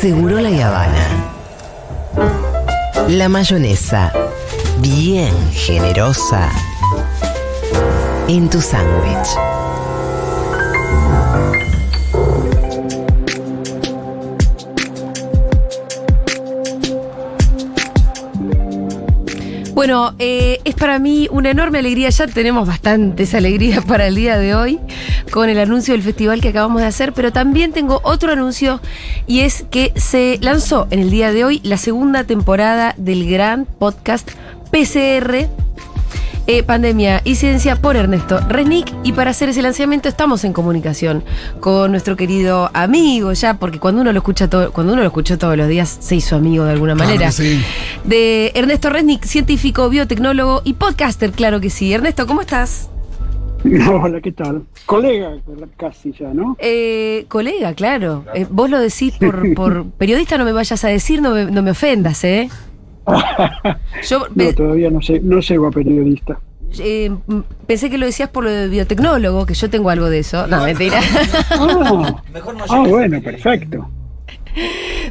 Seguro la Habana. La mayonesa, bien generosa, en tu sándwich. Bueno, eh, es para mí una enorme alegría, ya tenemos bastantes alegrías para el día de hoy con el anuncio del festival que acabamos de hacer, pero también tengo otro anuncio y es que se lanzó en el día de hoy la segunda temporada del gran podcast PCR eh, Pandemia y Ciencia por Ernesto Renick. Y para hacer ese lanzamiento estamos en comunicación con nuestro querido amigo ya, porque cuando uno lo escucha todo, cuando uno lo escuchó todos los días, se hizo amigo de alguna Claro manera. que sí. De Ernesto Resnick, científico, biotecnólogo y podcaster, claro que sí. Ernesto, ¿cómo estás? Hola, ¿qué tal? Colega, casi ya, ¿no? Eh, colega, claro. Eh, vos lo decís por, por periodista, no me vayas a decir, no me, no me ofendas, ¿eh? Yo No, todavía no, sé, no llego a periodista. eh, pensé que lo decías por lo de biotecnólogo, que yo tengo algo de eso. No, mentira. Ah, ah, bueno, perfecto.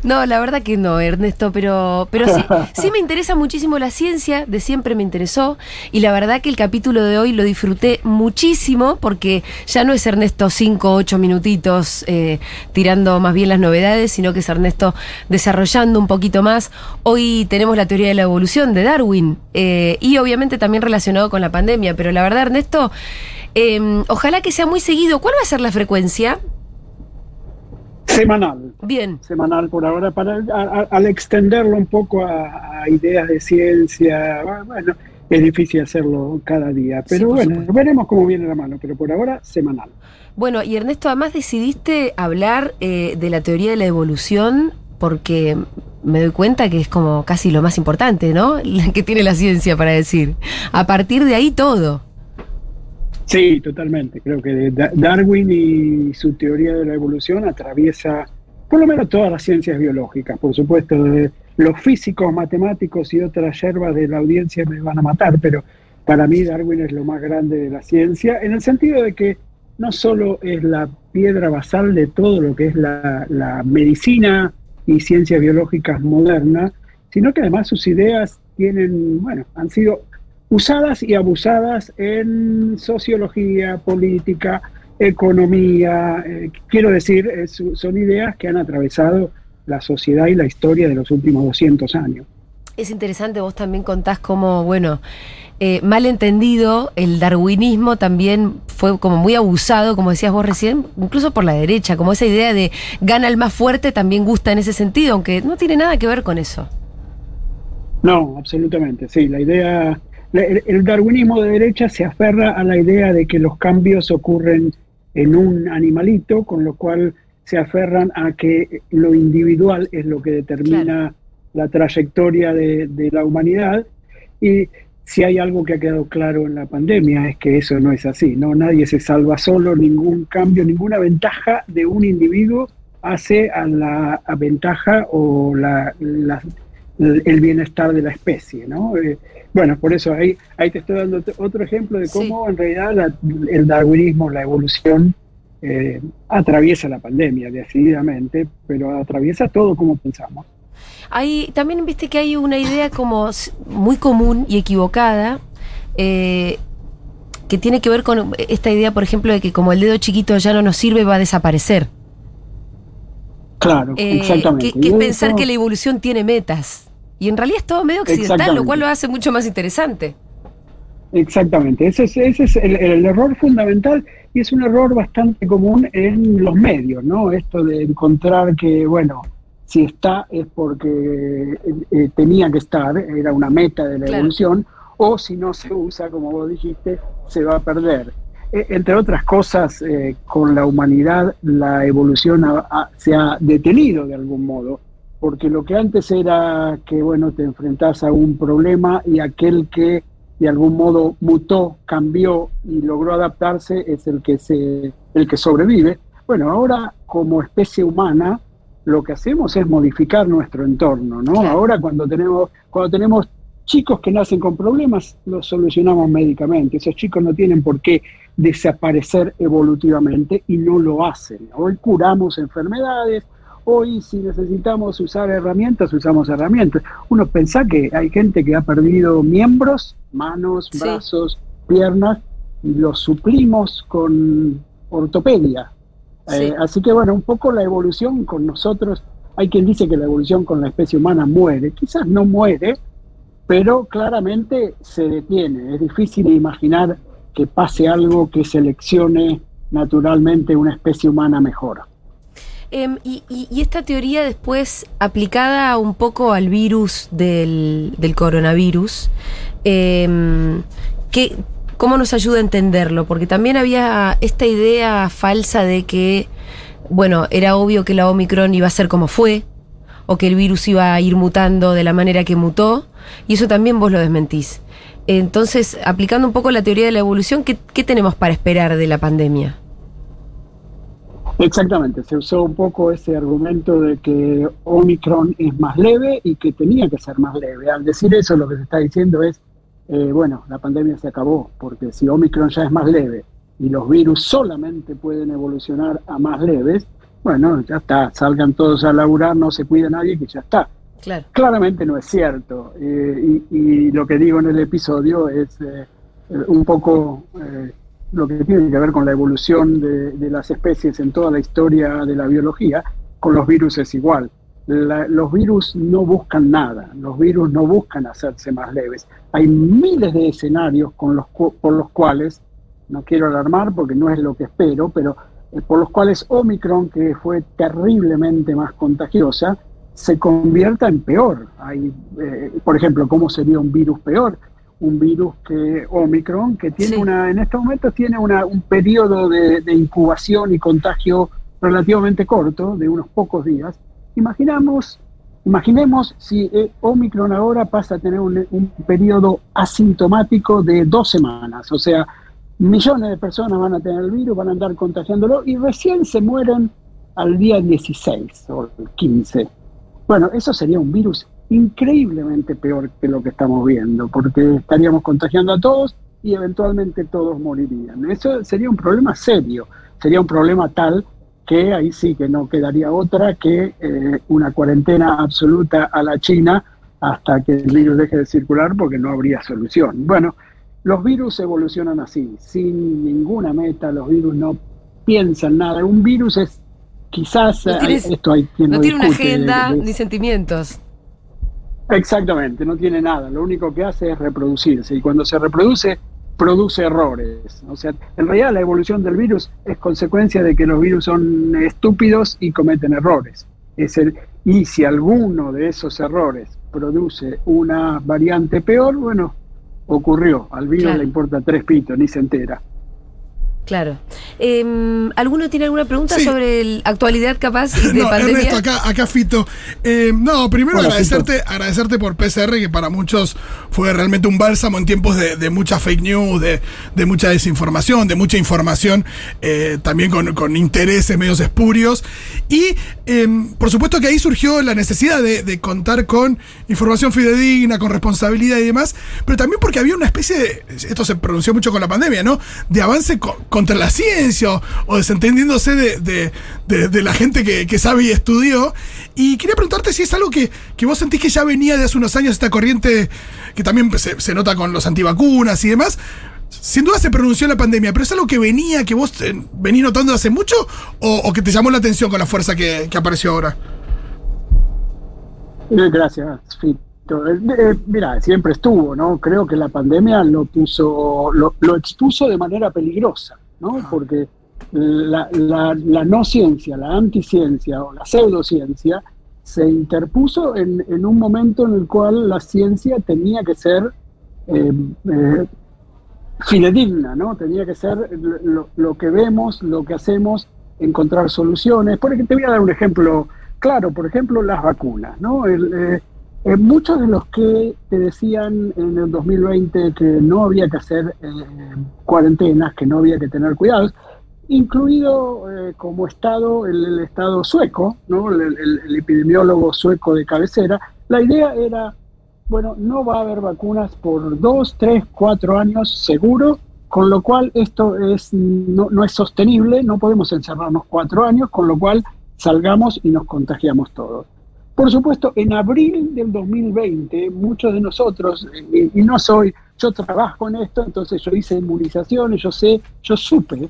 No, la verdad que no, Ernesto, pero, pero sí, sí me interesa muchísimo la ciencia, de siempre me interesó, y la verdad que el capítulo de hoy lo disfruté muchísimo, porque ya no es Ernesto cinco, ocho minutitos eh, tirando más bien las novedades, sino que es Ernesto desarrollando un poquito más. Hoy tenemos la teoría de la evolución de Darwin, eh, y obviamente también relacionado con la pandemia, pero la verdad, Ernesto, eh, ojalá que sea muy seguido. ¿Cuál va a ser la frecuencia? Semanal. Bien. Semanal por ahora, para a- a- al extenderlo un poco a, a ideas de ciencia, bueno, es difícil hacerlo cada día, pero bueno, supuesto. veremos cómo viene la mano, pero por ahora semanal. Bueno, y Ernesto, además decidiste hablar eh, de la teoría de la evolución porque me doy cuenta que es como casi lo más importante, ¿no? Que tiene la ciencia para decir. A partir de ahí todo. Sí, totalmente. Creo que Da- Darwin y su teoría de la evolución atraviesa por lo menos todas las ciencias biológicas. Por supuesto, los físicos, matemáticos y otras yerbas de la audiencia me van a matar, pero para mí Darwin es lo más grande de la ciencia, en el sentido de que no solo es la piedra basal de todo lo que es la, la medicina y ciencias biológicas modernas, sino que además sus ideas tienen, bueno, han sido usadas y abusadas en sociología, política, economía. eh, quiero decir, eh, son ideas que han atravesado la sociedad y la historia de los últimos 200 años. Es interesante, vos también contás cómo, bueno, eh, mal entendido, el darwinismo también fue como muy abusado, como decías vos recién, incluso por la derecha, como esa idea de gana el más fuerte también gusta en ese sentido, aunque no tiene nada que ver con eso. No, absolutamente, sí. La idea, el darwinismo de derecha se aferra a la idea de que los cambios ocurren en un animalito, con lo cual se aferran a que lo individual es lo que determina Claro. la trayectoria de, de la humanidad. Y si hay algo que ha quedado claro en la pandemia es que eso no es así. No, nadie se salva solo, ningún cambio, ninguna ventaja de un individuo hace a la a ventaja o la, la- el bienestar de la especie, ¿no? Eh, bueno, por eso ahí, ahí te estoy dando ot- otro ejemplo de cómo en realidad la- el darwinismo, la evolución, eh, atraviesa la pandemia decididamente, pero atraviesa todo como pensamos. Hay, también viste que hay una idea como muy común y equivocada eh, que tiene que ver con esta idea, por ejemplo, de que como el dedo chiquito ya no nos sirve, va a desaparecer. Claro, Eh, exactamente. que, que es pensar eso- que la evolución tiene metas. Y en realidad es todo medio occidental, lo cual lo hace mucho más interesante. Exactamente, ese es, ese es el, el error fundamental y es un error bastante común en los medios, ¿no? Esto de encontrar que, bueno, si está es porque eh, eh, tenía que estar, era una meta de la Claro. evolución, o si no se usa, como vos dijiste, se va a perder. Eh, entre otras cosas, eh, con la humanidad la evolución se ha detenido de algún modo, porque lo que antes era que, bueno, te enfrentás a un problema y aquel que de algún modo mutó, cambió y logró adaptarse es el que se el que sobrevive. Bueno, ahora como especie humana lo que hacemos es modificar nuestro entorno, ¿no? Ahora cuando tenemos cuando tenemos chicos que nacen con problemas, los solucionamos médicamente. Esos chicos no tienen por qué desaparecer evolutivamente y no lo hacen. Hoy curamos enfermedades, hoy si necesitamos usar herramientas, usamos herramientas. Uno piensa que hay gente que ha perdido miembros, manos, brazos, piernas, y los suplimos con ortopedia. Eh, así que bueno, un poco la evolución con nosotros, hay quien dice que la evolución con la especie humana muere, quizás no muere, pero claramente se detiene. Es difícil imaginar que pase algo que seleccione naturalmente una especie humana mejor. Em, y, esta teoría después aplicada un poco al virus del, coronavirus, eh, ¿cómo nos ayuda a entenderlo? Porque también había esta idea falsa de que, bueno, era obvio que la Omicron iba a ser como fue, o que el virus iba a ir mutando de la manera que mutó, y eso también vos lo desmentís. Entonces, aplicando un poco la teoría de la evolución, ¿qué, tenemos para esperar de la pandemia? Exactamente, se usó un poco ese argumento de que Omicron es más leve y que tenía que ser más leve. Al decir eso, lo que se está diciendo es, eh, bueno, la pandemia se acabó, porque si Omicron ya es más leve y los virus solamente pueden evolucionar a más leves, bueno, ya está, salgan todos a laburar, no se cuida nadie, que ya está. Claramente no es cierto. Eh, y, lo que digo en el episodio es eh, un poco eh, lo que tiene que ver con la evolución de, las especies en toda la historia de la biología. Con los virus es igual. los virus no buscan nada, los virus no buscan hacerse más leves. Hay miles de escenarios con los, por los cuales, no quiero alarmar porque no es lo que espero, pero por los cuales Omicron, que fue terriblemente más contagiosa, se convierta en peor. Hay, eh, por ejemplo, ¿cómo sería un virus peor? Un virus que Omicron, que tiene una, en estos momentos tiene una, un periodo de, incubación y contagio relativamente corto, de unos pocos días. Imaginamos, imaginemos si eh, Omicron ahora pasa a tener un, un periodo asintomático de dos semanas, o sea, millones de personas van a tener el virus, van a andar contagiándolo y recién se mueren al día 16 o 15. Bueno, eso sería un virus increíblemente peor que lo que estamos viendo, porque estaríamos contagiando a todos y eventualmente todos morirían. Eso sería un problema serio, sería un problema tal que ahí sí que no quedaría otra que eh, una cuarentena absoluta a la China hasta que el virus deje de circular porque no habría solución. Bueno, los virus evolucionan así, sin ninguna meta, los virus no piensan nada. Un virus es quizás no eh, esto hay no tiene una agenda ni sentimientos. Exactamente, no tiene nada. Lo único que hace es reproducirse y cuando se reproduce produce errores. O sea, en realidad la evolución del virus es consecuencia de que los virus son estúpidos y cometen errores. Es el, y si alguno de esos errores produce una variante peor, bueno, ocurrió. Al virus le importa tres pitos, ni se entera. Claro. Eh, ¿Alguno tiene alguna pregunta sobre la actualidad capaz de no, pandemia? Ernesto, acá, acá Fito. Eh, no, primero agradecerte, agradecerte por PCR, que para muchos fue realmente un bálsamo en tiempos de, de mucha fake news, de, de, mucha desinformación, de mucha información, eh, también con, con, intereses medios espurios. Y em, por supuesto que ahí surgió la necesidad de, de, contar con información fidedigna, con responsabilidad y demás, pero también porque había una especie de, esto se pronunció mucho con la pandemia, ¿no? De avance con contra la ciencia o, desentendiéndose de, la gente que, sabe y estudió. Y quería preguntarte si es algo que, vos sentís que ya venía de hace unos años, esta corriente que también se, nota con los antivacunas y demás. Sin duda se pronunció la pandemia, pero es algo que venía, que vos eh, venís notando hace mucho o, que te llamó la atención con la fuerza que, apareció ahora. Eh, gracias, eh, eh, mira, siempre estuvo, ¿no? Creo que la pandemia lo puso, lo, expuso de manera peligrosa, ¿no? Porque la, no ciencia, la anticiencia o la pseudociencia se interpuso en, un momento en el cual la ciencia tenía que ser eh, fidedigna, ¿no? Tenía que ser lo, que vemos, lo que hacemos, encontrar soluciones. Porque te voy a dar un ejemplo claro, por ejemplo, las vacunas, ¿no? El, eh, muchos de los que te decían en el 2020 que no había que hacer eh, cuarentenas, que no había que tener cuidados, incluido eh, como Estado el, Estado sueco, ¿no? El, epidemiólogo sueco de cabecera, la idea era, bueno, no va a haber vacunas por dos, tres, cuatro años seguro, con lo cual esto es, no, no es sostenible, no podemos encerrarnos cuatro años, con lo cual salgamos y nos contagiamos todos. Por supuesto, en abril del 2020, muchos de nosotros, eh, y no soy, yo trabajo en esto, entonces yo hice inmunizaciones, yo sé, yo supe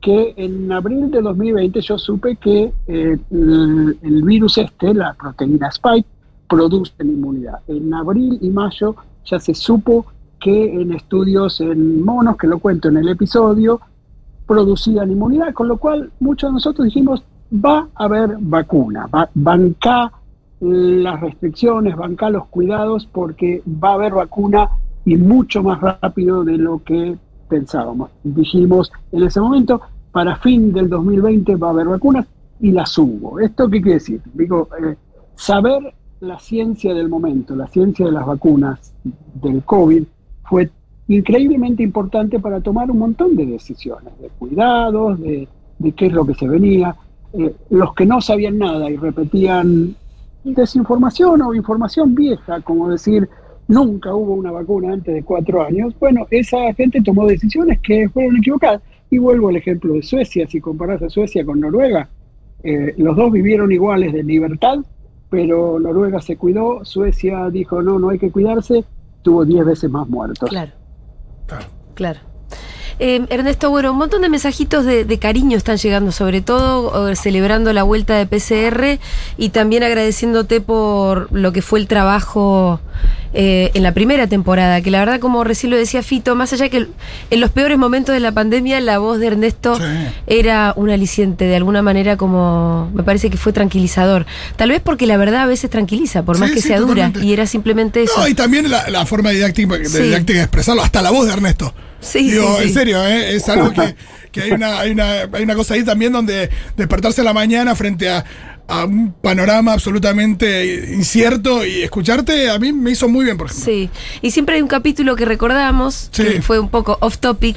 que en abril de 2020 yo supe que eh, el, virus este, la proteína Spike, produce inmunidad. En abril y mayo ya se supo que en estudios en monos, que lo cuento en el episodio, producían inmunidad, con lo cual muchos de nosotros dijimos, va a haber vacuna, va, banca las restricciones, banca los cuidados, porque va a haber vacuna y mucho más rápido de lo que pensábamos. Dijimos en ese momento, para fin del 2020 va a haber vacunas y las hubo. ¿Esto qué quiere decir? Digo, eh, saber la ciencia del momento, la ciencia de las vacunas del COVID, fue increíblemente importante para tomar un montón de decisiones, de cuidados, de, qué es lo que se venía. Eh, los que no sabían nada y repetían desinformación o información vieja, como decir, nunca hubo una vacuna antes de cuatro años, bueno, esa gente tomó decisiones que fueron equivocadas. Y vuelvo al ejemplo de Suecia, si comparas a Suecia con Noruega, eh, los dos vivieron iguales de libertad, pero Noruega se cuidó, Suecia dijo no, no hay que cuidarse, tuvo diez veces más muertos. Claro. Claro. claro. Eh, Ernesto, bueno, un montón de mensajitos de, cariño están llegando, sobre todo celebrando la vuelta de PCR y también agradeciéndote por lo que fue el trabajo eh, en la primera temporada, que la verdad, como recién lo decía Fito, más allá que en los peores momentos de la pandemia, la voz de Ernesto era un aliciente, de alguna manera como me parece que fue tranquilizador. Tal vez porque la verdad a veces tranquiliza, por más que sea dura, y era simplemente eso. No, y también la, forma didáctica, de, didáctica de expresarlo, hasta la voz de Ernesto. Sí, Digo, en serio, ¿eh? es algo que, hay, una, hay, una, hay una cosa ahí también donde despertarse a la mañana frente a, un panorama absolutamente incierto y escucharte a mí me hizo muy bien, por ejemplo. Sí, y siempre hay un capítulo que recordamos, que fue un poco off topic,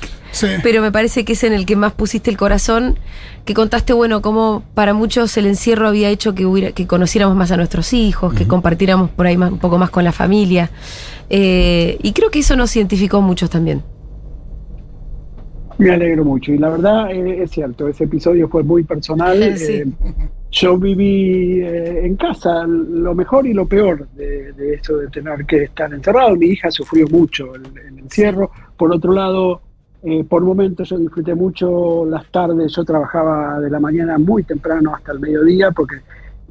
pero me parece que es en el que más pusiste el corazón, que contaste, bueno, cómo para muchos el encierro había hecho que, hubiera, que conociéramos más a nuestros hijos, que compartiéramos por ahí un poco más con la familia. Eh, y creo que eso nos identificó muchos también. Me alegro mucho y la verdad eh, es cierto, ese episodio fue muy personal. Eh, yo viví eh, en casa lo mejor y lo peor de, eso de tener que estar encerrado. Mi hija sufrió mucho el, el encierro. Por otro lado, por momentos yo disfruté mucho las tardes. Yo trabajaba de la mañana muy temprano hasta el mediodía porque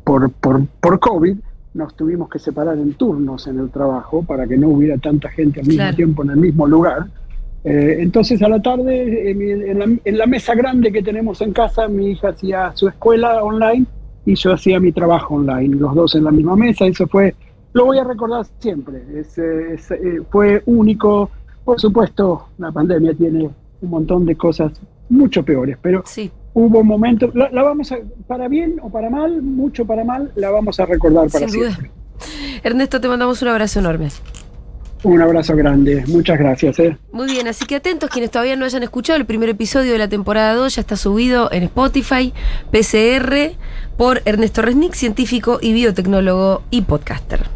por, por, por COVID nos tuvimos que separar en turnos en el trabajo para que no hubiera tanta gente al mismo tiempo en el mismo lugar. Eh, entonces a la tarde, en la, mesa grande que tenemos en casa, mi hija hacía su escuela online y yo hacía mi trabajo online, los dos en la misma mesa. Eso fue, lo voy a recordar siempre, eh, fue único. Por supuesto, la pandemia tiene un montón de cosas mucho peores, pero sí. hubo momentos, la, vamos a, para bien o para mal, mucho para mal, la vamos a recordar para siempre. Ernesto, te mandamos un abrazo enorme. Un abrazo grande, muchas gracias. ¿eh? Muy bien, así que atentos quienes todavía no hayan escuchado, el primer episodio de la temporada 2 ya está subido en Spotify, PCR, por Ernesto Resnick, científico y biotecnólogo y podcaster.